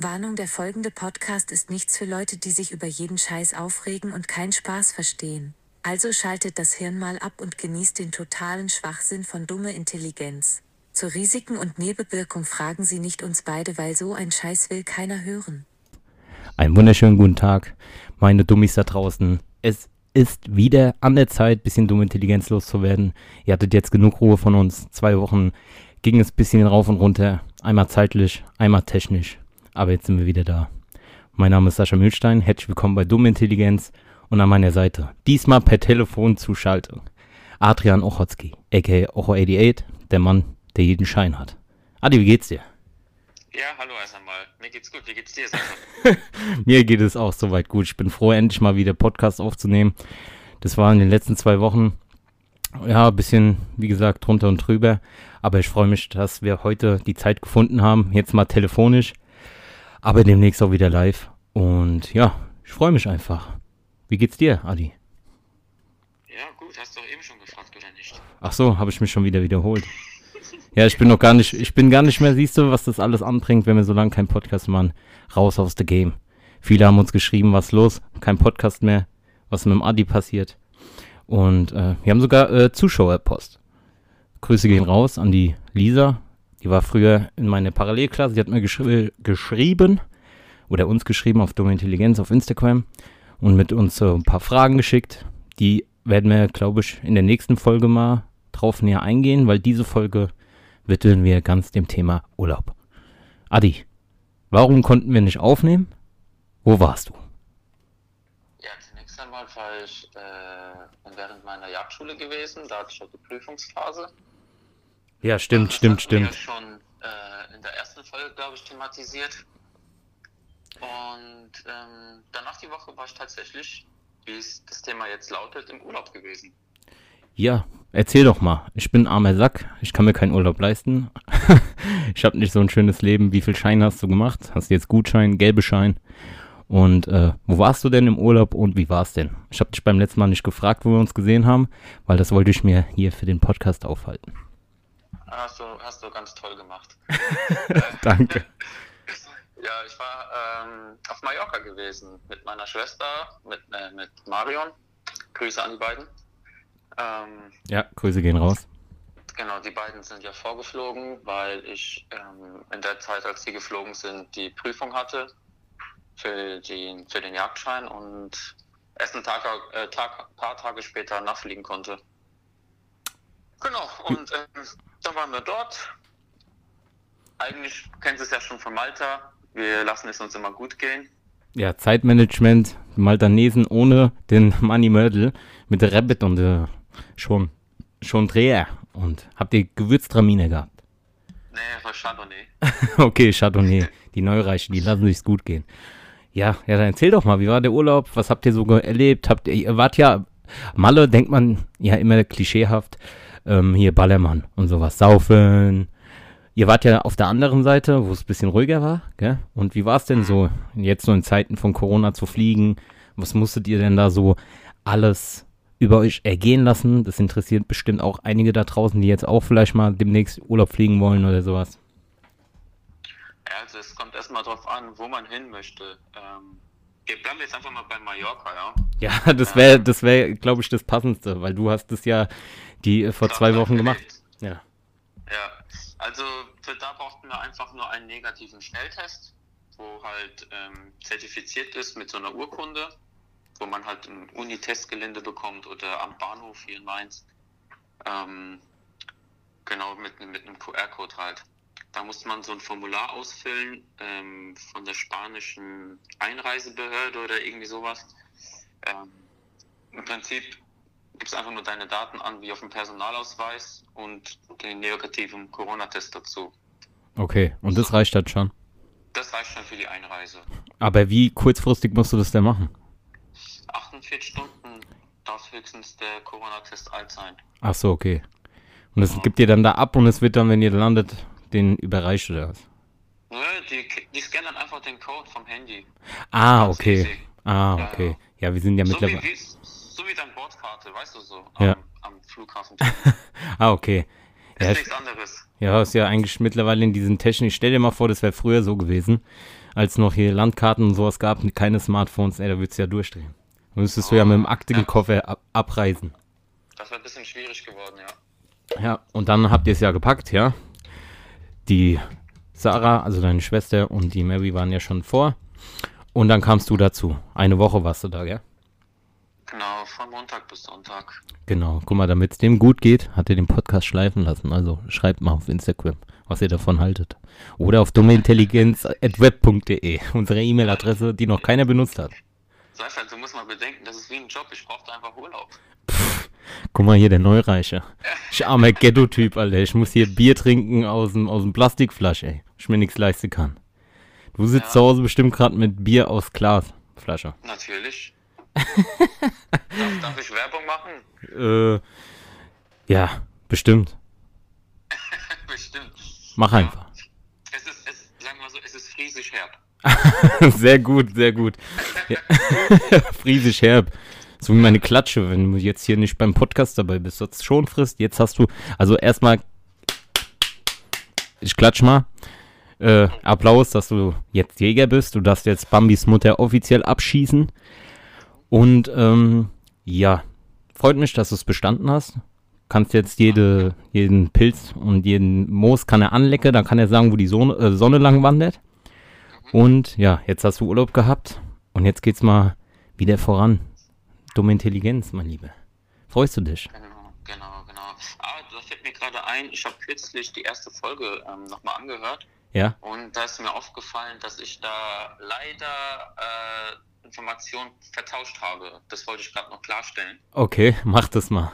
Warnung, der folgende Podcast ist nichts für Leute, die sich über jeden Scheiß aufregen und keinen Spaß verstehen. Also schaltet das Hirn mal ab und genießt den totalen Schwachsinn von dumme Intelligenz. Zu Risiken und Nebenwirkung fragen Sie nicht uns beide, weil so ein Scheiß will keiner hören. Einen wunderschönen guten Tag, meine Dummies da draußen. Es ist wieder an der Zeit, bisschen dumme Intelligenz loszuwerden. Ihr hattet jetzt genug Ruhe von uns. Zwei Wochen ging es bisschen rauf und runter. Einmal zeitlich, einmal technisch. Aber jetzt sind wir wieder da. Mein Name ist Sascha Mühlstein. Herzlich willkommen bei Dumme Intelligenz. Und an meiner Seite, diesmal per Telefonzuschaltung, Adrian Ochotski, aka Ocho88, der Mann, der jeden Schein hat. Adi, wie geht's dir? Ja, hallo erst einmal. Mir geht's gut. Wie geht's dir, Sascha? Mir geht es auch soweit gut. Ich bin froh, endlich mal wieder Podcast aufzunehmen. Das war in den letzten zwei Wochen, ja, ein bisschen, wie gesagt, drunter und drüber. Aber ich freue mich, dass wir heute die Zeit gefunden haben. Jetzt mal telefonisch, aber demnächst auch wieder live. Und ja, ich freue mich einfach. Wie geht's dir, Adi? Ja, gut. Hast du doch eben schon gefragt, oder nicht? Ach so, habe ich mich schon wieder wiederholt. Ja, ich bin noch gar nicht, ich bin gar nicht mehr, siehst du, was das alles anbringt, wenn wir so lange keinen Podcast machen. Raus aus the game. Viele haben uns geschrieben, was los, kein Podcast mehr, was mit dem Adi passiert. Und äh, wir haben sogar äh, Zuschauerpost. Grüße gehen raus an die Lisa. Die war früher in meiner Parallelklasse. Die hat mir geschri geschrieben oder uns geschrieben auf Dumme Intelligenz auf Instagram und mit uns äh, ein paar Fragen geschickt. Die werden wir, glaube ich, in der nächsten Folge mal drauf näher eingehen, weil diese Folge widmen wir ganz dem Thema Urlaub. Adi, warum konnten wir nicht aufnehmen? Wo warst du? Ja, zunächst einmal war ich äh, während meiner Jagdschule gewesen. Da hatte ich auch die Prüfungsphase. Ja, stimmt, stimmt, wir stimmt. ja schon äh, in der ersten Folge, glaube ich, thematisiert. Und ähm, danach die Woche war ich tatsächlich, wie es das Thema jetzt lautet, im Urlaub gewesen. Ja, erzähl doch mal. Ich bin ein armer Sack. Ich kann mir keinen Urlaub leisten. ich habe nicht so ein schönes Leben. Wie viel Schein hast du gemacht? Hast du jetzt Gutschein, gelbe Schein? Und äh, wo warst du denn im Urlaub und wie war's denn? Ich habe dich beim letzten Mal nicht gefragt, wo wir uns gesehen haben, weil das wollte ich mir hier für den Podcast aufhalten. Hast du, hast du ganz toll gemacht. Danke. Ja, ich war ähm, auf Mallorca gewesen mit meiner Schwester, mit, äh, mit Marion. Grüße an die beiden. Ähm, Ja, Grüße gehen raus. genau, die beiden sind ja vorgeflogen, weil ich ähm, in der Zeit, als sie geflogen sind, die Prüfung hatte für, die, für den Jagdschein und erst ein Tag, äh, Tag, paar Tage später nachfliegen konnte. Genau, und ähm, dann waren wir dort. Eigentlich kennst du es ja schon von Malta. Wir lassen es uns immer gut gehen. Ja, Zeitmanagement, Maltanesen ohne den Money Mörtel mit der Rabbit und äh, schon, schon Dreher. Und habt ihr Gewürztraminer gehabt? Nee, war Chardonnay. okay, Chardonnay, die Neureiche, die lassen sich's gut gehen. Ja, ja, dann erzähl doch mal, wie war der Urlaub? Was habt ihr so erlebt? Habt ihr, ihr wart ja, Malle denkt man ja immer klischeehaft, ähm, hier Ballermann und sowas, saufen. Ihr wart ja auf der anderen Seite, wo es ein bisschen ruhiger war, gell? Und wie war es denn so, jetzt so in Zeiten von Corona zu fliegen? Was musstet ihr denn da so alles über euch ergehen lassen? Das interessiert bestimmt auch einige da draußen, die jetzt auch vielleicht mal demnächst Urlaub fliegen wollen oder sowas. Also es kommt erstmal drauf an, wo man hin möchte. Ähm, wir bleiben jetzt einfach mal bei Mallorca, ja. Ja, das wäre, das wäre, glaube ich, das Passendste, weil du hast das ja die äh, vor zwei Wochen gemacht. Ja. Ja, also für da brauchten wir einfach nur einen negativen Schnelltest, wo halt ähm, zertifiziert ist mit so einer Urkunde, wo man halt ein Uni-Testgelände bekommt oder am Bahnhof hier in Mainz. Ähm, genau, mit, mit einem QR-Code halt. Da musste man so ein Formular ausfüllen ähm, von der spanischen Einreisebehörde oder irgendwie sowas. Ähm, Im Prinzip gibst einfach nur deine Daten an, wie auf dem Personalausweis und den negativen Corona-Test dazu. Okay, und das reicht halt schon. Das reicht schon für die Einreise. Aber wie kurzfristig musst du das denn machen? 48 Stunden darf höchstens der Corona-Test alt sein. Ach so, okay. Und das gibt ihr dann da ab und es wird dann, wenn ihr landet, den überreicht oder was? Nö, die, die scannen einfach den Code vom Handy. Ah, okay. Ah, Ja, okay. Ja, wir sind ja So mittlerweile. wie, so wie deine Bordkarte, weißt du so, am, Ja. am Flughafen. Ah, okay. Ist Ja, nichts anderes. Ja, ist ja eigentlich mittlerweile in diesen Technik. Stell dir mal vor, das wäre früher so gewesen. als noch hier Landkarten und sowas gab, keine Smartphones, ey, da würdest du ja durchdrehen. Dann müsstest du ja mit dem Aktenkoffer ab abreisen. Das wäre ein bisschen schwierig geworden, ja. Ja, und dann habt ihr es ja gepackt, ja. Die Sarah, also deine Schwester und die Mary waren ja schon vor. Und dann kamst du dazu. Eine Woche warst du da, gell? Genau, von Montag bis Sonntag. Genau. Guck mal, damit es dem gut geht, hat er den Podcast schleifen lassen. Also schreibt mal auf Instagram, was ihr davon haltet. Oder auf dummeintelligenz.web.de, unsere E-Mail-Adresse, die noch keiner benutzt hat. Seifert, du musst mal bedenken, das ist wie ein Job, ich brauchte einfach Urlaub. Guck mal hier, der Neureiche. Ich armer Ghetto-Typ, Alter. Ich muss hier Bier trinken aus dem, aus dem Plastikflasche, ey. Ich mir nichts leisten kann. Du sitzt Ja. zu Hause bestimmt gerade mit Bier aus Glasflasche. Natürlich. Darf, darf ich Werbung machen? Äh, ja, bestimmt. Bestimmt. Mach einfach. Es ist, es, sagen wir mal so, es ist friesisch herb. sehr gut, sehr gut. Ja. Friesisch herb. So wie meine Klatsche, wenn du jetzt hier nicht beim Podcast dabei bist. Sonst schon frisst. Jetzt hast du, also erstmal, ich klatsch mal. Äh, Applaus, dass du jetzt Jäger bist. Du darfst jetzt Bambis Mutter offiziell abschießen. Und ähm, ja, freut mich, dass du es bestanden hast. Kannst jetzt jede, jeden Pilz und jeden Moos kann er anlecken. Dann kann er sagen, wo die Sonne, äh, Sonne lang wandert. Und ja, jetzt hast du Urlaub gehabt und jetzt geht's mal wieder voran. Dumme Intelligenz, mein Lieber. Freust du dich? Genau, genau, genau. Ah, da fällt mir gerade ein, ich habe kürzlich die erste Folge ähm, nochmal angehört Ja? und da ist mir aufgefallen, dass ich da leider äh, Informationen vertauscht habe. Das wollte ich gerade noch klarstellen. Okay, mach das mal.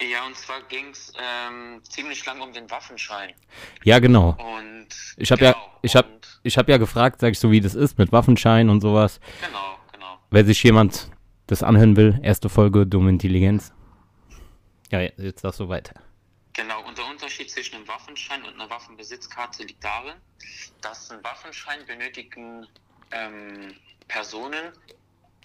Ja, und zwar ging es ähm, ziemlich lang um den Waffenschein. Ja, genau. Und Ich habe ja, genau, ich habe, ich habe ja gefragt, sag ich so, wie das ist mit Waffenschein und sowas. Genau, genau. Wer sich jemand das anhören will, erste Folge Dumme Intelligenz. Ja, ja, jetzt darfst du weiter. Genau, und der Unterschied zwischen einem Waffenschein und einer Waffenbesitzkarte liegt darin, dass einen Waffenschein benötigen ähm, Personen,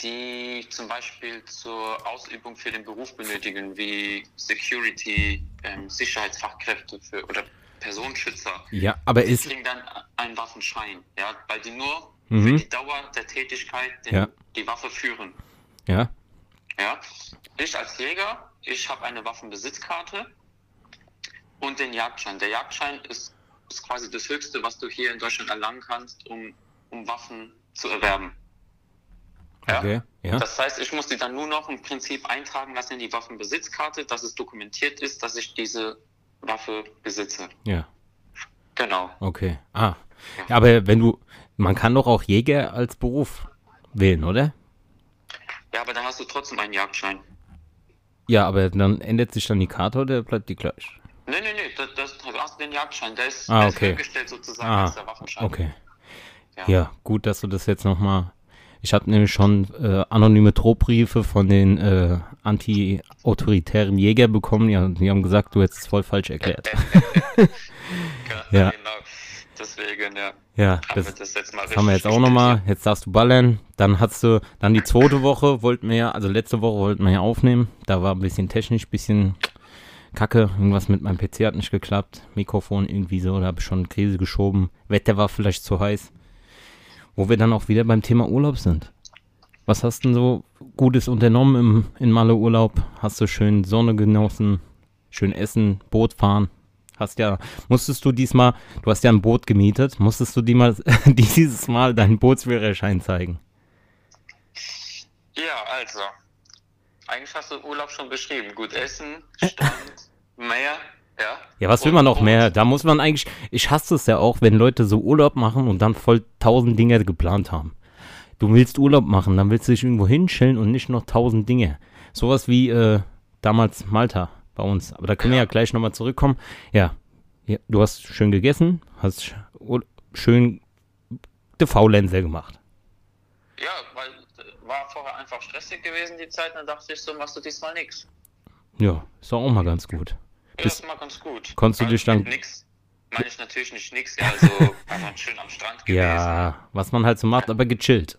die zum Beispiel zur Ausübung für den Beruf benötigen, wie Security, ähm, Sicherheitsfachkräfte für, oder Personenschützer. Ja, aber ist, kriegen dann einen Waffenschein, ja, weil die nur Mhm. für die Dauer der Tätigkeit den, Ja. die Waffe führen. ja, Ja, ich als Jäger, ich habe eine Waffenbesitzkarte und den Jagdschein. Der Jagdschein ist, ist quasi das Höchste, was du hier in Deutschland erlangen kannst, um, um Waffen zu erwerben. Ja? okay, ja, Das heißt, ich muss die dann nur noch im Prinzip eintragen lassen in die Waffenbesitzkarte, dass es dokumentiert ist, dass ich diese Waffe besitze. ja, Genau. okay. Ah, ja, aber wenn du, man kann doch auch Jäger als Beruf wählen, oder? Ja, aber dann hast du trotzdem einen Jagdschein. Ja, aber dann ändert sich dann die Karte oder bleibt die gleich? Nee, nee, nee, das, das, du hast den Jagdschein. Der ist, Ah, der ist okay. sozusagen Ah, als der Waffenschein. okay. Ja. Ja, gut, dass du das jetzt nochmal. Ich habe nämlich schon äh, anonyme Drohbriefe von den äh, anti-autoritären Jäger bekommen. Ja, die haben gesagt, du hättest es voll falsch erklärt. Ja, genau. Deswegen, ja. Ja, Haben wir das, das jetzt das haben wir jetzt auch nochmal. Jetzt darfst du ballern. Dann hast du, dann die zweite Woche wollten wir ja, also letzte Woche wollten wir ja aufnehmen. Da war ein bisschen technisch, bisschen kacke. Irgendwas mit meinem PC hat nicht geklappt. Mikrofon irgendwie so, da habe ich schon Krise geschoben. Wetter war vielleicht zu heiß. Wo wir dann auch wieder beim Thema Urlaub sind. Was hast du denn so Gutes unternommen im, in Malle Urlaub? Hast du schön Sonne genossen, schön essen, Boot fahren? Hast ja, musstest du diesmal, du hast ja ein Boot gemietet, musstest du die mal, dieses Mal deinen Bootsführerschein zeigen? Ja, also. Eigentlich hast du Urlaub schon beschrieben. Gut essen, Strand, Meer, ja. Ja, was will man noch mehr? Da muss man eigentlich, ich hasse es ja auch, wenn Leute so Urlaub machen und dann voll tausend Dinge geplant haben. Du willst Urlaub machen, dann willst du dich irgendwo hinstellen und nicht noch tausend Dinge. Sowas wie äh, damals Malta bei uns. Aber da können wir Ja. ja gleich nochmal zurückkommen. Ja. ja, du hast schön gegessen, hast schön de Faulenzer gemacht. Ja, weil äh, war vorher einfach stressig gewesen die Zeit, dann dachte ich, so machst du diesmal nix. Ja, ist doch auch mal ganz gut. Das- mal ganz gut. konntest du dich dann- Nix meine ich natürlich nicht nix, ja, also einfach schön am Strand gewesen. Ja, was man halt so macht, aber gechillt.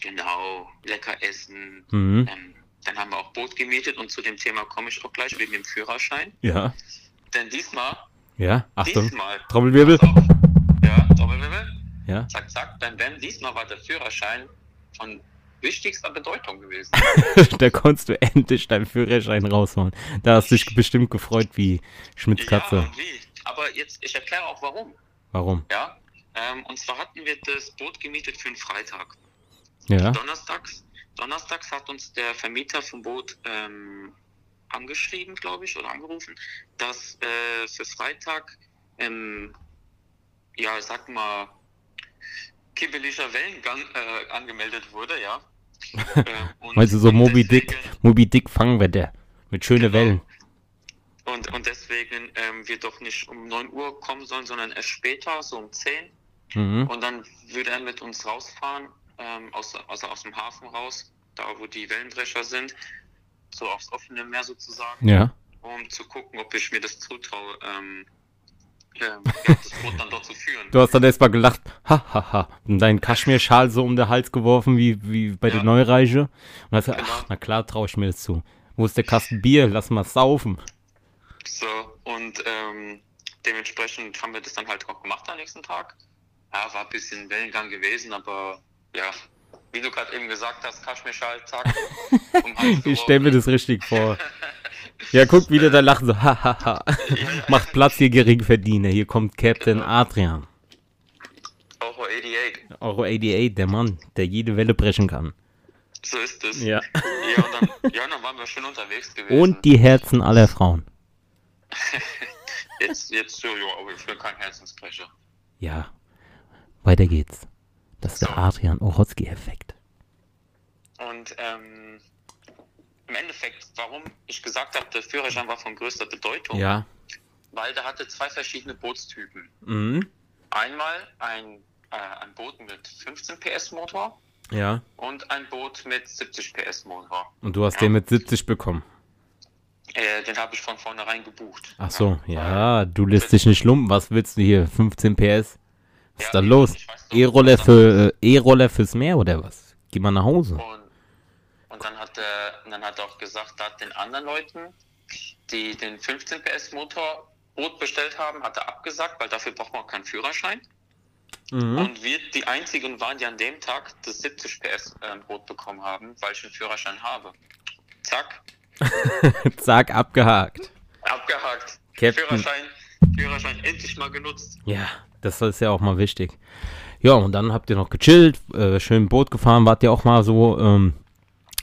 Genau, lecker essen. Mhm. Ähm, dann haben wir auch Boot gemietet und zu dem Thema komme ich auch gleich wegen dem Führerschein. Ja, Denn diesmal, ja, Achtung. diesmal, Trommelwirbel. Ja, Trommelwirbel. Ja. Zack, zack, beim Bam, diesmal war der Führerschein von wichtigster Bedeutung gewesen. da konntest du endlich deinen Führerschein raushauen. Da hast du dich bestimmt gefreut wie Schmitz Ja, Katze. wie? Aber jetzt, ich erkläre auch warum. Warum? Ja. Ähm, und zwar hatten wir das Boot gemietet für einen Freitag. Ja. Donnerstags, donnerstags hat uns der Vermieter vom Boot ähm, angeschrieben, glaube ich, oder angerufen, dass äh, für Freitag, ähm, ja, ich sag mal, kibbelischer Wellengang äh, angemeldet wurde, ja. Ähm, und- Also so Moby Dick, deswegen- Moby Dick Fangwetter. Mit schönen Genau. Wellen. Und, und deswegen ähm, wir doch nicht um 9 Uhr kommen sollen, sondern erst später, so um 10. Mhm. Und dann würde er mit uns rausfahren, ähm, aus, also aus dem Hafen raus, da wo die Wellenbrecher sind, so aufs offene Meer sozusagen, Ja. um zu gucken, ob ich mir das zutraue, ähm, Du hast dann erstmal gelacht, ha, ha, ha. Und deinen Kaschmirschal so um den Hals geworfen, wie, wie bei der Ja. Neureiche. Und hast gesagt, Genau. ach, na klar traue ich mir das zu. Wo ist der Kasten Bier? Lass mal saufen. So, und ähm, dementsprechend haben wir das dann halt auch gemacht am nächsten Tag. Ja, war ein bisschen Wellengang gewesen, aber ja, wie du gerade eben gesagt hast, Kaschmirschal, zack. Hals Ich stell mir das richtig vor. Ja, guck wieder da lachen so, ha, ha, ha. Macht Platz, ihr Geringverdiener. Hier kommt Captain Genau. Adrian. Euro 88. Euro 88, der Mann, der jede Welle brechen kann. So ist es. Ja. Ja, und dann, ja, dann waren wir schön unterwegs gewesen. Und die Herzen aller Frauen. Jetzt, jetzt, ja, aber ich bin kein Herzensbrecher. Ja. Weiter geht's. Das ist der So. Adrian Ochotski-Effekt. Und ähm, im Endeffekt, warum ich gesagt habe, der Führerschein war von größter Bedeutung, Ja. weil der hatte zwei verschiedene Bootstypen. Mhm. Einmal ein, äh, ein Boot mit 15 PS Motor Ja. und ein Boot mit 70 PS Motor. Und du hast Ja. den mit 70 bekommen. Äh, den habe ich von vornherein gebucht. Ach so, ja, du lässt dich nicht lumpen. Was willst du hier? 15 PS? Was ist Ja, da los? E-Roller für äh, E-Roller fürs Meer oder was? Geh mal nach Hause. Und, und dann hat er, dann hat er auch gesagt, hat den anderen Leuten, die den 15 PS Motor Boot bestellt haben, hat er abgesagt, weil dafür braucht man auch keinen Führerschein. Mhm. Und wir die einzigen waren, die an dem Tag das 70 PS ähm, Boot bekommen haben, weil ich einen Führerschein habe. Zack, Zack, abgehakt. abgehakt. Captain. Führerschein, Führerschein endlich mal genutzt. Ja, das ist ja auch mal wichtig. Ja, und dann habt ihr noch gechillt, äh, schön Boot gefahren, wart ihr auch mal so, ähm,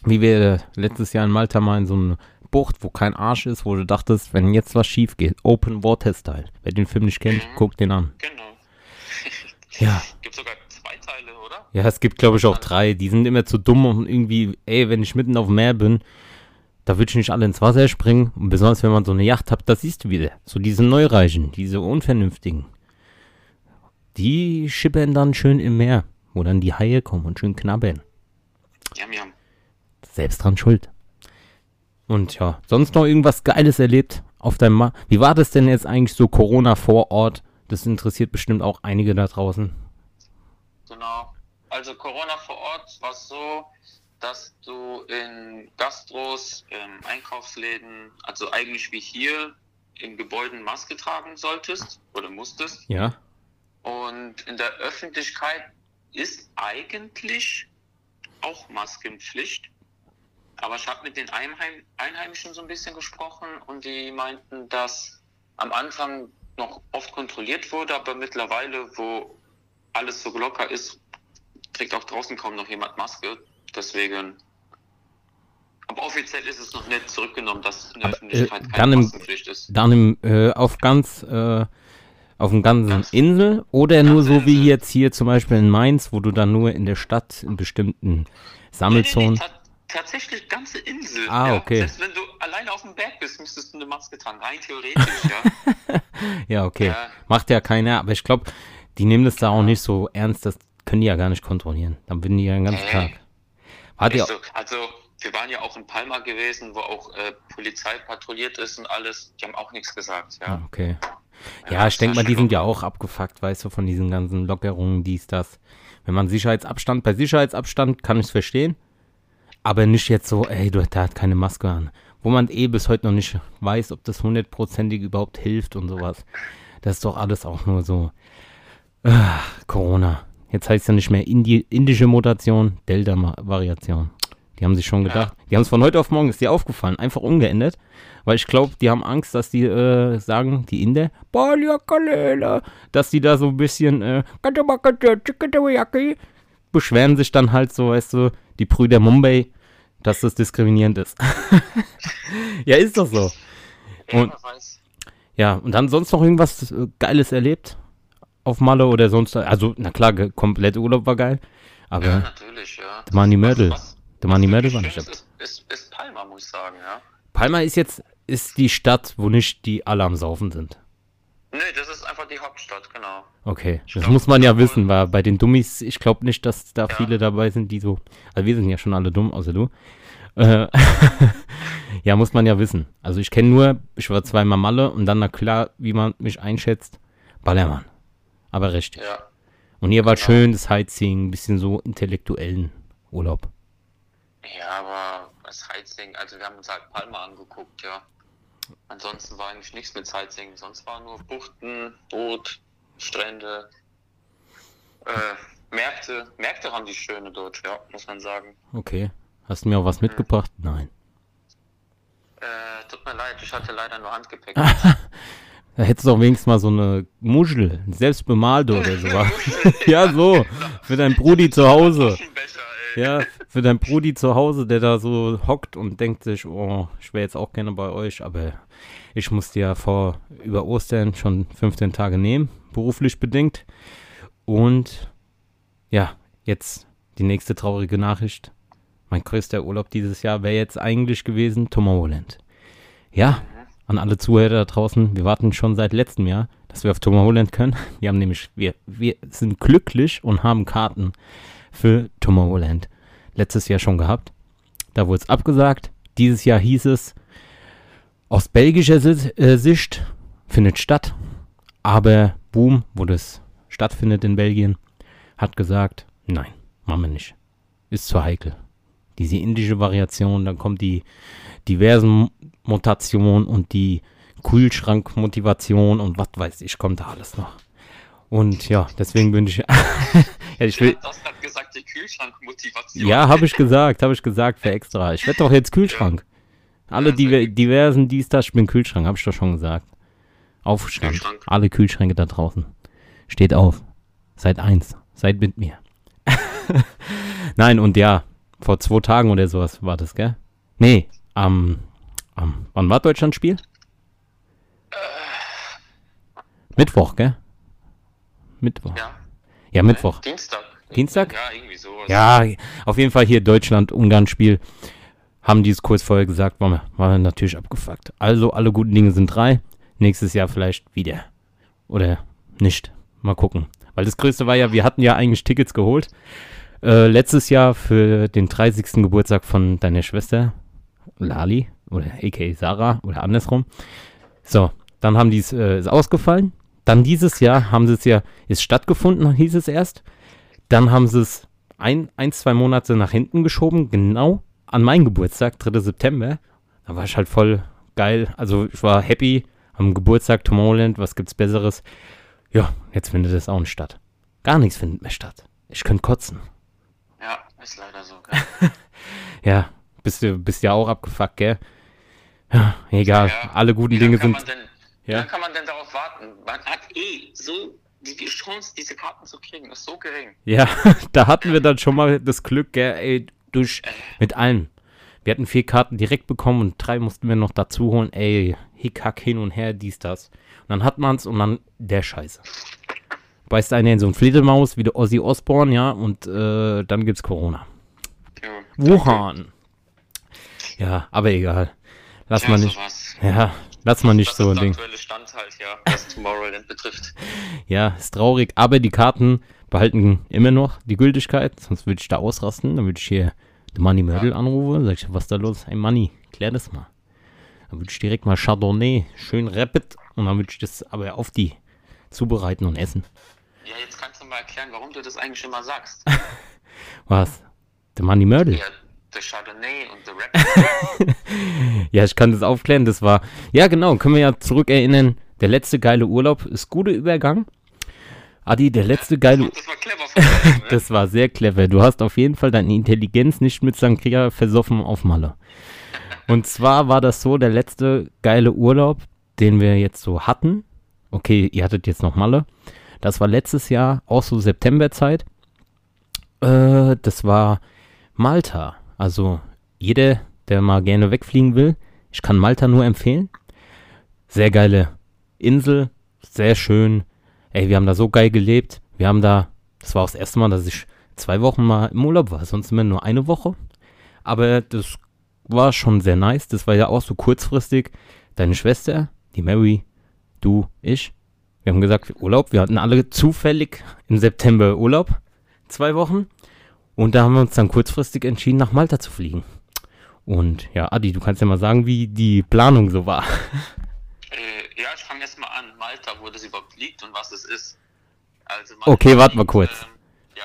wie wir letztes Jahr in Malta mal in so eine Bucht, wo kein Arsch ist, wo du dachtest, wenn jetzt was schief geht, Open Water Style. Wer den Film nicht kennt, Mhm. guckt den an. Genau. Ja. Gibt sogar zwei Teile, oder? Ja, es gibt glaube ich auch drei, die sind immer zu dumm und irgendwie, ey, wenn ich mitten auf dem Meer bin, da will ich nicht alle ins Wasser springen. Und besonders wenn man so eine Yacht hat, das siehst du wieder. So diese Neureichen, diese Unvernünftigen. Die schippern dann schön im Meer, wo dann die Haie kommen und schön knabbern. Jam, jam. Selbst dran schuld. Und ja, sonst noch irgendwas Geiles erlebt auf deinem Ma Wie war das denn jetzt eigentlich so Corona vor Ort? Das interessiert bestimmt auch einige da draußen. Genau. Also Corona vor Ort war so, dass du in Gastros, ähm, Einkaufsläden, also eigentlich wie hier in Gebäuden Maske tragen solltest oder musstest. Ja? Und in der Öffentlichkeit ist eigentlich auch Maskenpflicht. Aber ich habe mit den Einheim Einheimischen so ein bisschen gesprochen und die meinten, dass am Anfang noch oft kontrolliert wurde, aber mittlerweile, wo alles so locker ist, trägt auch draußen kaum noch jemand Maske. Deswegen. Aber offiziell ist es noch nicht zurückgenommen, dass in der Aber, Öffentlichkeit äh, keine dann im- Maskenpflicht ist. Dann im, äh, auf ganz, äh, auf dem ganzen Ganz- Insel oder nur so wie jetzt hier zum Beispiel in Mainz, wo du dann nur in der Stadt in bestimmten Nee, nee, Sammelzonen. nee, ta tatsächlich ganze Insel. Ah, ja. okay. Selbst wenn du alleine auf dem Berg bist, müsstest du eine Maske tragen. Rein theoretisch, ja. Ja, okay. Ja. Macht ja keiner, aber ich glaube, die nehmen das da auch nicht so ernst, das können die ja gar nicht kontrollieren. Dann bin die ja den ganzen Nee. Tag. Wart ihr, so. Also, wir waren ja auch in Palma gewesen, wo auch äh, Polizei patrouilliert ist und alles. Die haben auch nichts gesagt, ja. Ah, okay. Ja, Ja, ich denke mal, die sind ja auch abgefuckt, weißt du, von diesen ganzen Lockerungen, dies, das. Wenn man Sicherheitsabstand, bei Sicherheitsabstand kann ich es verstehen, aber nicht jetzt so, ey, du, der hat keine Maske an. Wo man eh bis heute noch nicht weiß, ob das hundertprozentig überhaupt hilft und sowas. Das ist doch alles auch nur so, ah, Corona. Jetzt heißt es ja nicht mehr Indi indische Mutation, Delta-Variation. Die haben sich schon gedacht. Die haben es von heute auf morgen, ist dir aufgefallen, einfach umgeändert. Weil ich glaube, die haben Angst, dass die äh, sagen, die Inder, dass die da so ein bisschen äh, beschweren sich dann halt so, weißt du, die Brüder Mumbai, dass das diskriminierend ist. ja, ist doch so. Und, ja, und dann sonst noch irgendwas äh, Geiles erlebt? Auf Malle oder sonst, also, na klar, komplett Urlaub war geil, aber Ja, natürlich, ja. der Money Was- Myrtle, was- der Money was Myrtle wirklich war nicht ist, ist, ist Palma, muss ich sagen, ja. Palma ist jetzt, ist die Stadt, wo nicht die alle am Saufen sind. Nee, das ist einfach die Hauptstadt, genau. Okay, das glaub, muss man ja wissen, weil bei den Dummies, ich glaube nicht, dass da Ja. viele dabei sind, die so, also wir sind ja schon alle dumm, außer du. Äh, ja, muss man ja wissen. Also ich kenne nur, ich war zweimal Malle und dann, na klar, wie man mich einschätzt, Ballermann. Aber richtig. Ja. Und ihr war Genau. schön, das Sightseeing, ein bisschen so intellektuellen Urlaub. Ja, aber das Sightseeing, also wir haben uns halt Palma angeguckt, ja. Ansonsten war eigentlich nichts mit Sightseeing, sonst waren nur Buchten, Boot, Strände, äh, Märkte. Märkte haben die schöne dort, ja, muss man sagen. Okay. Hast du mir auch was mitgebracht? Nein. Äh, tut mir leid, ich hatte leider nur Handgepäck. Da hättest du auch wenigstens mal so eine Muschel, selbst bemalt oder sowas. ja, so. Für dein Brudi zu Hause. Ja, für dein Brudi zu Hause, der da so hockt und denkt sich, oh, ich wäre jetzt auch gerne bei euch, aber ich musste ja vor über Ostern schon 15 Tage nehmen, beruflich bedingt. Und ja, jetzt die nächste traurige Nachricht. Mein größter Urlaub dieses Jahr wäre jetzt eigentlich gewesen Tomorrowland. Ja, an alle Zuhörer da draußen, wir warten schon seit letztem Jahr, dass wir auf Tomorrowland können. Wir haben nämlich, wir, wir sind glücklich und haben Karten für Tomorrowland letztes Jahr schon gehabt. Da wurde es abgesagt. Dieses Jahr hieß es, aus belgischer äh, Sicht findet statt. Aber Boom, wo das stattfindet in Belgien, hat gesagt, nein, machen wir nicht. Ist zu heikel. Diese indische Variation, dann kommt die diversen Mutationen und die Kühlschrankmotivation und was weiß ich, kommt da alles noch. Und ja, deswegen bin ich. Ja, ich will. Hast gerade gesagt, die Kühlschrankmotivation. Ja, habe ich gesagt, habe ich gesagt für extra. Ich werde doch jetzt Kühlschrank. Alle Ja, diver diversen dies, das, ich bin Kühlschrank, habe ich doch schon gesagt. Aufstand. Kühlschrank. Alle Kühlschränke da draußen. Steht auf. Seid eins. Seid mit mir. Nein, und ja, vor zwei Tagen oder sowas war das, gell? Nee, am, am wann war Deutschlandspiel? Mittwoch, gell? Mittwoch. Ja. Ja, Mittwoch. Dienstag. Dienstag? Ja, irgendwie sowas. Ja, auf jeden Fall hier Deutschland-Ungarn-Spiel. Haben die es kurz vorher gesagt, waren wir, waren wir natürlich abgefuckt. Also, alle guten Dinge sind drei. Nächstes Jahr vielleicht wieder. Oder nicht. Mal gucken. Weil das Größte war ja, wir hatten ja eigentlich Tickets geholt. Äh, letztes Jahr für den 30. Geburtstag von deiner Schwester, Lali, oder a.k.a. Sarah, oder andersrum. So, dann haben die es, äh, ist ausgefallen. Dann dieses Jahr haben sie es ja, ist stattgefunden, hieß es erst. Dann haben sie es ein, ein, zwei Monate nach hinten geschoben, genau an meinen Geburtstag, 3. September. Da war ich halt voll geil. Also ich war happy am Geburtstag Tomorrowland, was gibt's Besseres? Ja, jetzt findet es auch nicht statt. Gar nichts findet mehr statt. Ich könnte kotzen. Ja, ist leider so. Ja, bist du bist ja auch abgefuckt, gell? Ja, egal. Ja. Alle guten Dinge sind. denn, Ja. kann man denn darauf warten? Man hat eh so, die, Chance, diese Karten zu kriegen, ist so gering. Ja, da hatten wir dann schon mal das Glück, gell, ey, durch mit allem. Wir hatten vier Karten direkt bekommen und drei mussten wir noch dazu holen. Ey, Hickhack hin und her, dies, das. Und dann hat man's und dann der Scheiße. Beißt einer in so ein Fledermaus wie der Ozzy Osbourne, ja, und äh, dann gibt's Corona. Ja. Wuhan. Ja, aber egal. Lass Tja, mal nicht. sowas. Ja, lass mal nicht das so ein Ding. aktuelle Stand halt, ja, was Tomorrowland betrifft. Ja, ist traurig, aber die Karten behalten immer noch die Gültigkeit, sonst würde ich da ausrasten. Dann würde ich hier den Money Mördel anrufen, sag ich, was ist da los? Hey Money, klär das mal. Dann würde ich direkt mal Chardonnay schön rapid und dann würde ich das aber auf die zubereiten und essen. Ja, jetzt kannst du mal erklären, warum du das eigentlich immer sagst. Was? Der Money Mördel? Ja, der Chardonnay und der Rap. Ja, ich kann das aufklären. Das war, ja genau, können wir ja zurückerinnern. Der letzte geile Urlaub ist guter Übergang. Adi, der letzte geile. Das war clever von dir, ne? Das war sehr clever. Du hast auf jeden Fall deine Intelligenz nicht mit Sangria versoffen auf Malle. Und zwar war das so, der letzte geile Urlaub, den wir jetzt so hatten. Okay, ihr hattet jetzt noch Malle. Das war letztes Jahr auch so Septemberzeit. Äh, das war Malta. Also jeder, der mal gerne wegfliegen will, ich kann Malta nur empfehlen. Sehr geile Insel, sehr schön. Ey, wir haben da so geil gelebt. Wir haben da, das war auch das erste Mal, dass ich zwei Wochen mal im Urlaub war, sonst immer nur eine Woche. Aber das war schon sehr nice. Das war ja auch so kurzfristig. Deine Schwester, die Mary, du, ich. Wir haben gesagt, Urlaub. Wir hatten alle zufällig im September Urlaub. Zwei Wochen. Und da haben wir uns dann kurzfristig entschieden, nach Malta zu fliegen. Und ja, Adi, du kannst ja mal sagen, wie die Planung so war. Äh, ja, ich fange erstmal an. Malta, wo das überhaupt liegt und was es ist. Also Okay, warte mal kurz. Ähm, ja,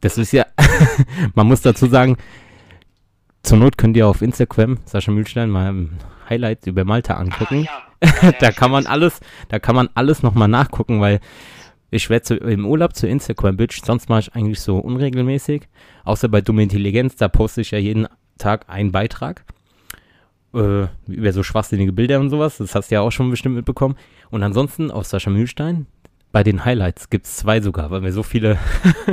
Das ist ja, man muss dazu sagen, zur Not könnt ihr auf Instagram Sascha Mühlstein mal ein Highlight über Malta angucken. Ah, ja. Ja, da kann man alles, da kann man alles nochmal nachgucken, weil ich werde im Urlaub zu Instagram Bitch, sonst mache ich eigentlich so unregelmäßig. Außer bei Dumme Intelligenz, da poste ich ja jeden Tag einen Beitrag. Äh, über so schwachsinnige Bilder und sowas. Das hast du ja auch schon bestimmt mitbekommen. Und ansonsten auf Sascha Mühlstein, bei den Highlights gibt es zwei sogar, weil wir so viele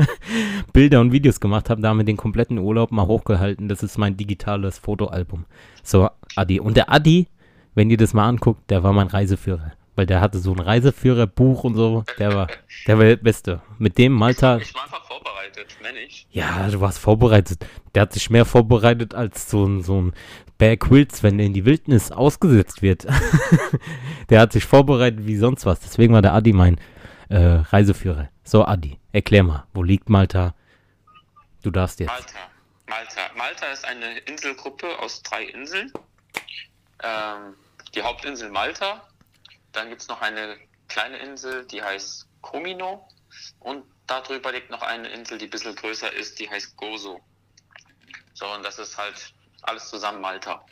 Bilder und Videos gemacht haben. Da haben wir den kompletten Urlaub mal hochgehalten. Das ist mein digitales Fotoalbum. So, Adi. Und der Adi, wenn ihr das mal anguckt, der war mein Reiseführer. Weil der hatte so ein Reiseführerbuch und so. Der war, der war der Beste. Mit dem Malta. Ich war einfach vorbereitet, wenn ich. Ja, du warst vorbereitet. Der hat sich mehr vorbereitet als so ein, so ein Bear Quills, wenn er in die Wildnis ausgesetzt wird. der hat sich vorbereitet wie sonst was. Deswegen war der Adi mein äh, Reiseführer. So, Adi, erklär mal, wo liegt Malta? Du darfst jetzt. Malta. Malta. Malta ist eine Inselgruppe aus drei Inseln. Ähm, die Hauptinsel Malta. Dann gibt es noch eine kleine Insel, die heißt Comino. Und darüber liegt noch eine Insel, die ein bisschen größer ist, die heißt Gozo. So, und das ist halt alles zusammen Malta.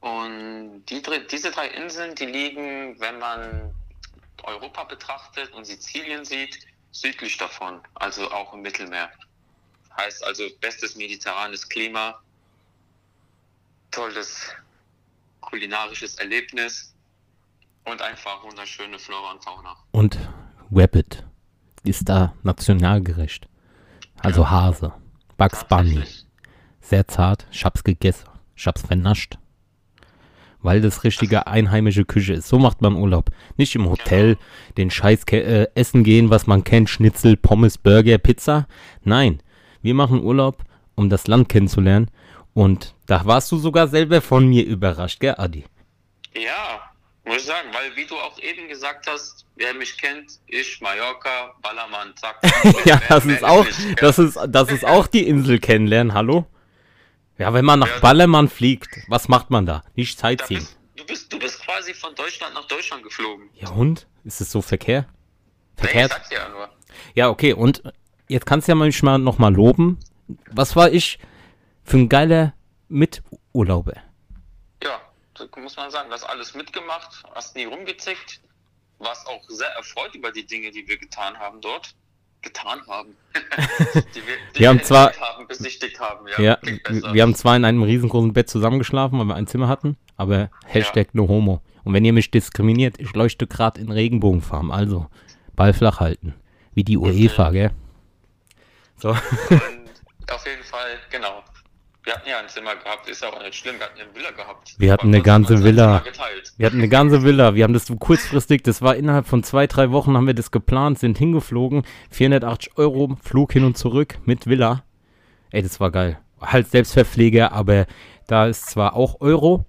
Und die, diese drei Inseln, die liegen, wenn man Europa betrachtet und Sizilien sieht, südlich davon, also auch im Mittelmeer. Heißt also bestes mediterranes Klima, tolles kulinarisches Erlebnis und einfach wunderschöne Flora und Fauna. Und Rabbit ist da nationalgerecht. Also Hase. Bugs Bunny. Sehr zart. Ich hab's gegessen. Ich hab's vernascht. Weil das richtige einheimische Küche ist. So macht man Urlaub. Nicht im Hotel den Scheiß äh, essen gehen, was man kennt. Schnitzel, Pommes, Burger, Pizza. Nein. Wir machen Urlaub, um das Land kennenzulernen. Und da warst du sogar selber von mir überrascht, gell, Adi? Ja, muss ich sagen, weil wie du auch eben gesagt hast, wer mich kennt, ich, Mallorca, Ballermann, zack. Ja, das ist auch, das ist, das ist auch die Insel kennenlernen, hallo? Ja, wenn man nach Ja. Ballermann fliegt, was macht man da? Nicht Sightseeing. du, bist, du bist quasi von Deutschland nach Deutschland geflogen. Ja, und? Ist es so Verkehr? Nee, Verkehrt? sag's ja nur. Ja, okay, und jetzt kannst du ja manchmal noch mal loben. Was war ich für ein geiler Miturlauber? Ja, muss man sagen, das alles mitgemacht, hast nie rumgezickt, warst auch sehr erfreut über die Dinge, die wir getan haben dort. Getan haben. die wir, die Wir haben zwar- haben, besichtigt haben, ja. Ja, wir haben zwar in einem riesengroßen Bett zusammengeschlafen, weil wir ein Zimmer hatten, aber Hashtag no homo. Und wenn ihr mich diskriminiert, ich leuchte gerade in Regenbogenfarben, also Ball flach halten. Wie die UEFA, gell? So. Und auf jeden Fall, genau. Wir hatten ja ein Zimmer gehabt, ist ja auch nicht schlimm, wir hatten eine Villa gehabt. Wir hatten eine ganze Villa. Wir hatten eine ganze Villa. Wir haben das so kurzfristig, das war innerhalb von zwei, drei Wochen haben wir das geplant, sind hingeflogen. 480 Euro, Flug hin und zurück mit Villa. Ey, das war geil. Halt Selbstverpfleger, aber da ist zwar auch Euro,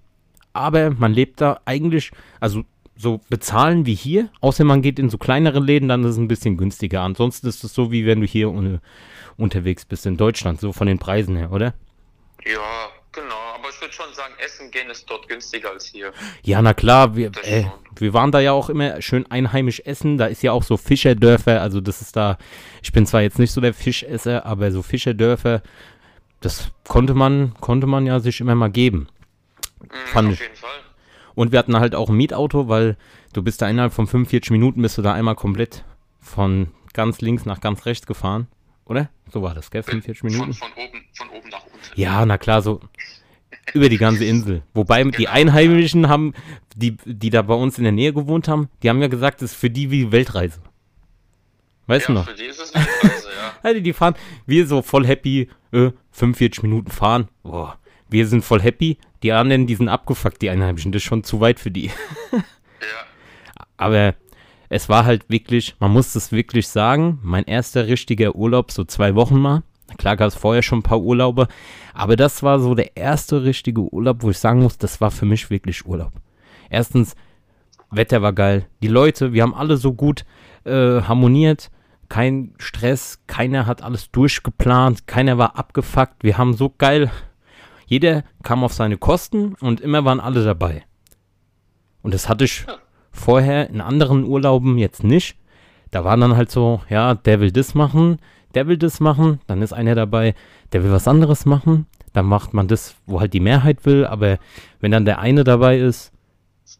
aber man lebt da eigentlich, also so bezahlen wie hier, außer man geht in so kleinere Läden, dann ist es ein bisschen günstiger. Ansonsten ist es so, wie wenn du hier un unterwegs bist in Deutschland, so von den Preisen her, oder? Ja, genau. Aber ich würde schon sagen, Essen gehen ist dort günstiger als hier. Ja, na klar, wir, äh, wir waren da ja auch immer schön einheimisch essen. Da ist ja auch so Fischerdörfer, also das ist da, ich bin zwar jetzt nicht so der Fischesser, aber so Fischerdörfer, das konnte man, konnte man ja sich immer mal geben. Mhm, Fand auf ich. jeden Fall. Und wir hatten halt auch ein Mietauto, weil du bist da innerhalb von 45 Minuten bist du da einmal komplett von ganz links nach ganz rechts gefahren. Oder? So war das, gell? 45 Minuten. Von, von, oben, von oben nach unten. Ja, na klar, so über die ganze Insel. Wobei die Genau. Einheimischen haben, die, die da bei uns in der Nähe gewohnt haben, die haben ja gesagt, das ist für die wie Weltreise. Weißt du Ja, noch? für die ist es eine Reise, ja. Also die fahren, wir so voll happy, äh, 45 Minuten fahren. Boah, wir sind voll happy. Die anderen, die sind abgefuckt, die Einheimischen. Das ist schon zu weit für die. Ja, Aber es war halt wirklich, man muss es wirklich sagen, mein erster richtiger Urlaub, so zwei Wochen mal. Klar gab es vorher schon ein paar Urlaube, aber das war so der erste richtige Urlaub, wo ich sagen muss, das war für mich wirklich Urlaub. Erstens, Wetter war geil, die Leute, wir haben alle so gut äh, harmoniert, kein Stress, keiner hat alles durchgeplant, keiner war abgefuckt, wir haben so geil, jeder kam auf seine Kosten und immer waren alle dabei. Und das hatte ich vorher in anderen Urlauben jetzt nicht. Da waren dann halt so, ja, der will das machen, der will das machen, dann ist einer dabei, der will was anderes machen, dann macht man das, wo halt die Mehrheit will, aber wenn dann der eine dabei ist,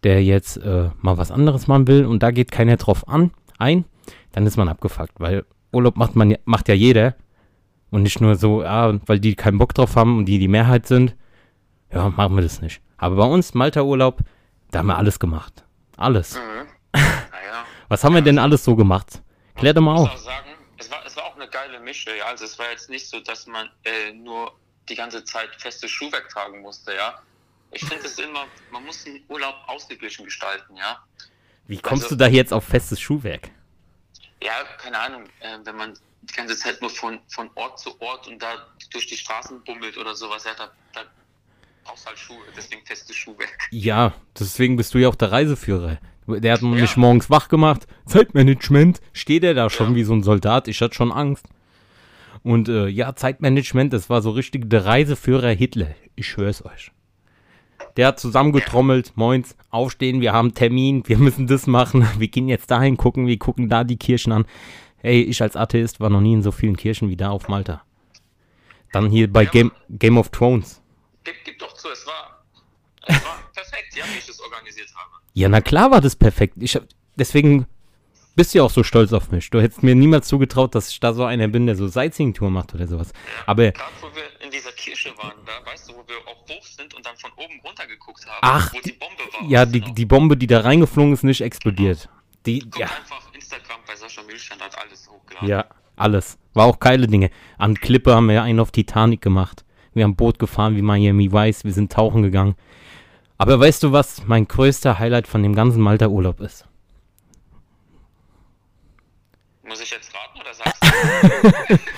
der jetzt äh, mal was anderes machen will und da geht keiner drauf an, ein, dann ist man abgefuckt, weil Urlaub macht man ja, macht ja jeder und nicht nur so, ja, weil die keinen Bock drauf haben und die die Mehrheit sind, ja, machen wir das nicht. Aber bei uns, Malta-Urlaub, da haben wir alles gemacht. Alles. Mhm. Naja. Was haben wir denn alles so gemacht? Klär doch mal Ich muss auf. auch sagen, es war, es war auch eine geile Mische, ja. Also es war jetzt nicht so, dass man äh, nur die ganze Zeit festes Schuhwerk tragen musste, ja. Ich finde es immer, man muss den Urlaub ausgeglichen gestalten, ja. Wie kommst also- du da jetzt auf festes Schuhwerk? Ja, keine Ahnung, äh, wenn man die ganze Zeit nur von, von Ort zu Ort und da durch die Straßen bummelt oder sowas, ja, da, da brauchst halt Schuhe, deswegen festes Schuhwerk. Ja, deswegen bist du ja auch der Reiseführer. Der hat mich Ja. morgens wach gemacht. Zeitmanagement. Steht er da schon Ja. wie so ein Soldat? Ich hatte schon Angst. Und äh, ja, Zeitmanagement, das war so richtig der Reiseführer Hitler. Ich schwör's euch. Der hat zusammengetrommelt, moins, aufstehen, wir haben Termin, wir müssen das machen, wir gehen jetzt dahin gucken, wir gucken da die Kirchen an. Ey, ich als Atheist war noch nie in so vielen Kirchen wie da auf Malta. Dann hier bei. Game, Game of Thrones. Gib, gib doch zu, es war, es war perfekt, ja, wie ich das organisiert habe. Ja, na klar war das perfekt. Ich hab, deswegen bist du ja auch so stolz auf mich. Du hättest mir niemals zugetraut, dass ich da so einer bin, der so Sightseeing-Tour macht oder sowas. Aber, Gerade wo wir in dieser Kirche waren, da weißt du, wo wir auch hoch sind und dann von oben runter geguckt haben, Ach, wo die Bombe war. ja, die, noch? die Bombe, die da reingeflogen ist, nicht explodiert. Die, Guck ja, einfach Instagram bei Sascha Milchstand, hat alles hochgeladen. ja, alles. War auch geile Dinge. An Klippe haben wir ja einen auf Titanic gemacht. Wir haben Boot gefahren wie Miami Vice. Wir sind tauchen gegangen. Aber weißt du, was mein größter Highlight von dem ganzen Malta-Urlaub ist? Muss ich jetzt raten oder sagst du?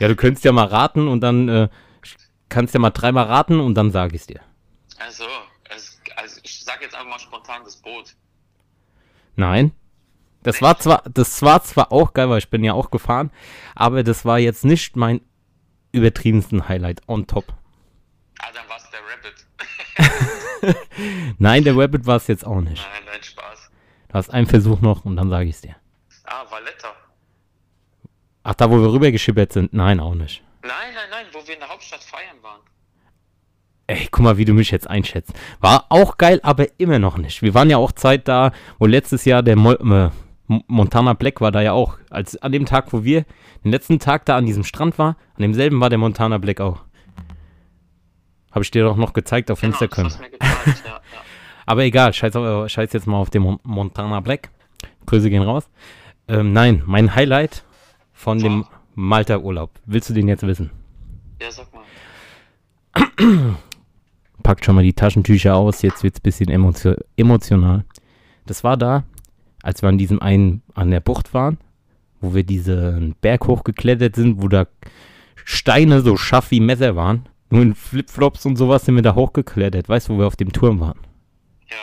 Ja, du könntest ja mal raten und dann äh, kannst ja mal dreimal raten und dann sage ich dir. also, es, also, ich sag jetzt einfach mal spontan das Boot. Nein. Das war zwar, das war zwar auch geil, weil ich bin ja auch gefahren, aber das war jetzt nicht mein übertriebensten Highlight on top. Ah, dann war es der Rabbit. Nein, der Rabbit war es jetzt auch nicht. Nein, nein, Spaß. Du hast einen Versuch noch und dann sage ich es dir. Ah, Valletta. Ach, da wo wir rübergeschippert sind? Nein, auch nicht. Nein, nein, nein, wo wir in der Hauptstadt feiern waren. Ey, guck mal, wie du mich jetzt einschätzt. War auch geil, aber immer noch nicht. Wir waren ja auch Zeit da, wo letztes Jahr der Mo äh, Montana Black war da ja auch. Als an dem Tag, wo wir den letzten Tag da an diesem Strand war, an demselben war der Montana Black auch. Habe ich dir doch noch gezeigt auf Genau, Instagram. gezeigt, ja, ja. Aber egal, scheiß, scheiß jetzt mal auf den Mon Montana Black. Grüße gehen raus. Ähm, nein, mein Highlight von dem Malta-Urlaub. Willst du den jetzt wissen? Ja, sag mal. Packt schon mal die Taschentücher aus, jetzt wird's ein bisschen emotio emotional. Das war da, als wir an diesem einen an der Bucht waren, wo wir diesen Berg hochgeklettert sind, wo da Steine so scharf wie Messer waren. Nur in Flipflops und sowas sind wir da hochgeklettert. Weißt du, wo wir auf dem Turm waren? Ja.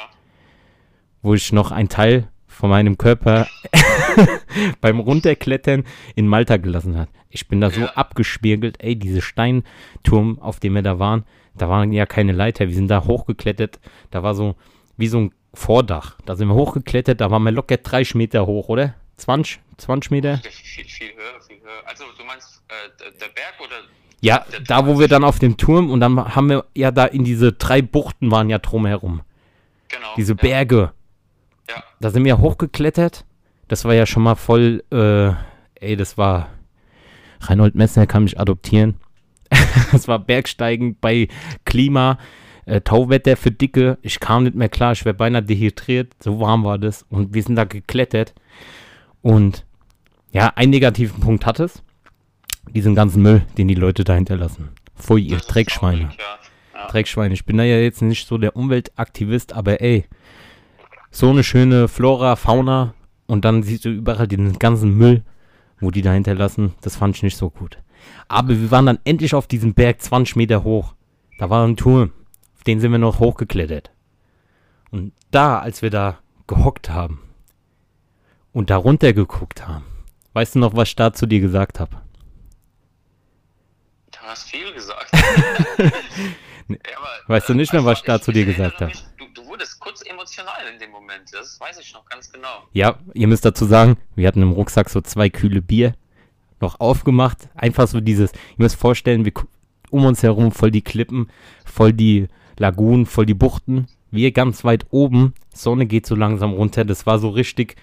wo ich noch ein Teil von meinem Körper beim Runterklettern in Malta gelassen hat. Ich bin da so Ja. abgespiegelt, ey, diese Steinturm, auf dem wir da waren, da waren ja keine Leiter, wir sind da hochgeklettert, da war so wie so ein Vordach, da sind wir hochgeklettert, da waren wir locker 30 Meter hoch, oder? 20, 20 Meter? Viel, viel höher, viel höher. Also, du meinst äh, der- Berg oder? Ja, da wo wir dann auf dem Turm und dann haben wir ja da in diese drei Buchten waren ja drumherum. Genau. Diese ja. Berge. Ja. Da sind wir hochgeklettert. das war ja schon mal voll, äh, ey, das war, Reinhold Messner kann mich adoptieren. das war Bergsteigen bei Klima, äh, Tauwetter für Dicke. Ich kam nicht mehr klar, ich wäre beinahe dehydriert, so warm war das. Und wir sind da geklettert. Und ja, einen negativen Punkt hat es. Diesen ganzen Müll, den die Leute da hinterlassen. Pfui, ihr Dreckschweine. Ja. Dreckschweine. Ich bin da ja jetzt nicht so der Umweltaktivist, aber ey, so eine schöne Flora, Fauna und dann siehst du überall den ganzen Müll, wo die da hinterlassen. Das fand ich nicht so gut. Aber wir waren dann endlich auf diesem Berg 20 Meter hoch. Da war ein Turm. Auf den sind wir noch hochgeklettert. Und da, als wir da gehockt haben und da runter geguckt haben, weißt du noch, was ich da zu dir gesagt habe? Du hast viel gesagt. Ja, Weißt du nicht mehr, was ich da ich- zu dir gesagt erinnere hab? mich, Du, du wurdest kurz emotional in dem Moment. Das weiß ich noch ganz genau. Ja, ihr müsst dazu sagen, wir hatten im Rucksack so zwei Kühle Bier noch aufgemacht. Einfach so dieses, ihr müsst vorstellen, wir um uns herum voll die Klippen, voll die Lagunen, voll die Buchten. Wir ganz weit oben, Sonne geht so langsam runter. Das war so richtig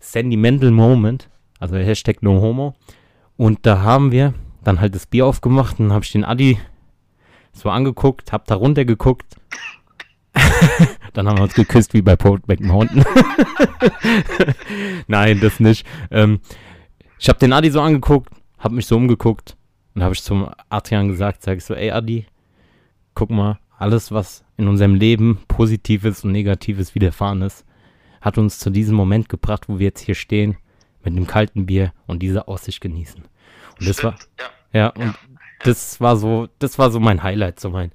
sentimental Moment. Also Hashtag no homo. Und da haben wir dann halt das Bier aufgemacht und habe ich den Adi so angeguckt, hab da runter geguckt. dann haben wir uns geküsst wie bei Brokeback Mountain. Nein, das nicht. Ähm, ich habe den Adi so angeguckt, habe mich so umgeguckt und habe ich zum Adrian gesagt, sage ich so, ey Adi, guck mal, alles was in unserem Leben Positives und Negatives widerfahren ist, hat uns zu diesem Moment gebracht, wo wir jetzt hier stehen mit einem kalten Bier und diese Aussicht genießen. Und das war, ja. und das war so, das war so mein Highlight, so mein,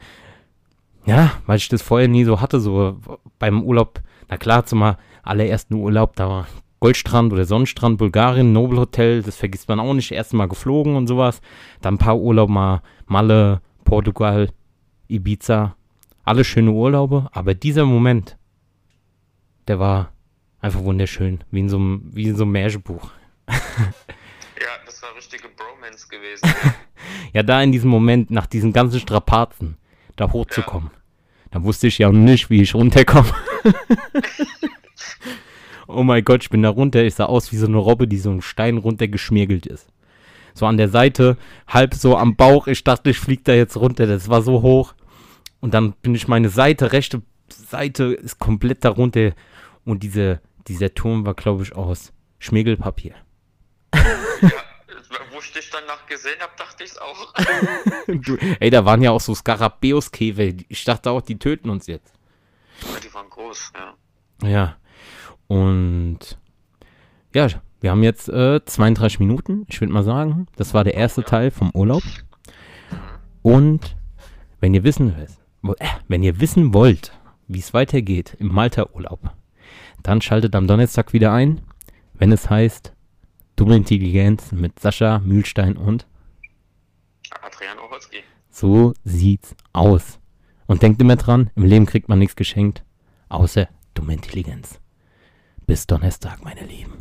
ja, weil ich das vorher nie so hatte, so beim Urlaub, na klar, zum mal allerersten Urlaub, da war Goldstrand oder Sonnenstrand, Bulgarien, Nobel Hotel, das vergisst man auch nicht, erst mal geflogen und sowas, dann ein paar Urlaub mal, Malle, Portugal, Ibiza, alle schöne Urlaube, aber dieser Moment, der war einfach wunderschön, wie in so einem, wie in so einem Märchenbuch. ja, das war richtige Bromance gewesen. Ja, da in diesem Moment, nach diesen ganzen Strapazen, da hochzukommen, da wusste ich ja nicht, wie ich runterkomme. oh mein Gott, ich bin da runter. Ich sah aus wie so eine Robbe, die so einen Stein runtergeschmirgelt ist. So an der Seite, halb so am Bauch. Ich dachte, ich flieg da jetzt runter. Das war so hoch. Und dann bin ich meine Seite, rechte Seite ist komplett darunter. Und diese, dieser Turm war, glaube ich, aus Schmirgelpapier. ja, wo ich dich danach gesehen habe, dachte ich es auch. Du, ey, da waren ja auch so Skarabäuskäfer. Ich dachte auch, die töten uns jetzt. Ja, die waren groß, ja. Ja. Und ja, wir haben jetzt äh, 32 Minuten. Ich würde mal sagen, das war der erste Teil vom Urlaub. Und wenn ihr wissen wo- äh, wenn ihr wissen wollt, wie es weitergeht im Malta-Urlaub, dann schaltet am Donnerstag wieder ein, wenn es heißt Dumme Intelligenz mit Sascha Mühlstein und Adrian Ochotski. So sieht's aus. Und denkt immer dran, im Leben kriegt man nichts geschenkt, außer dumme Intelligenz. Bis Donnerstag, meine Lieben.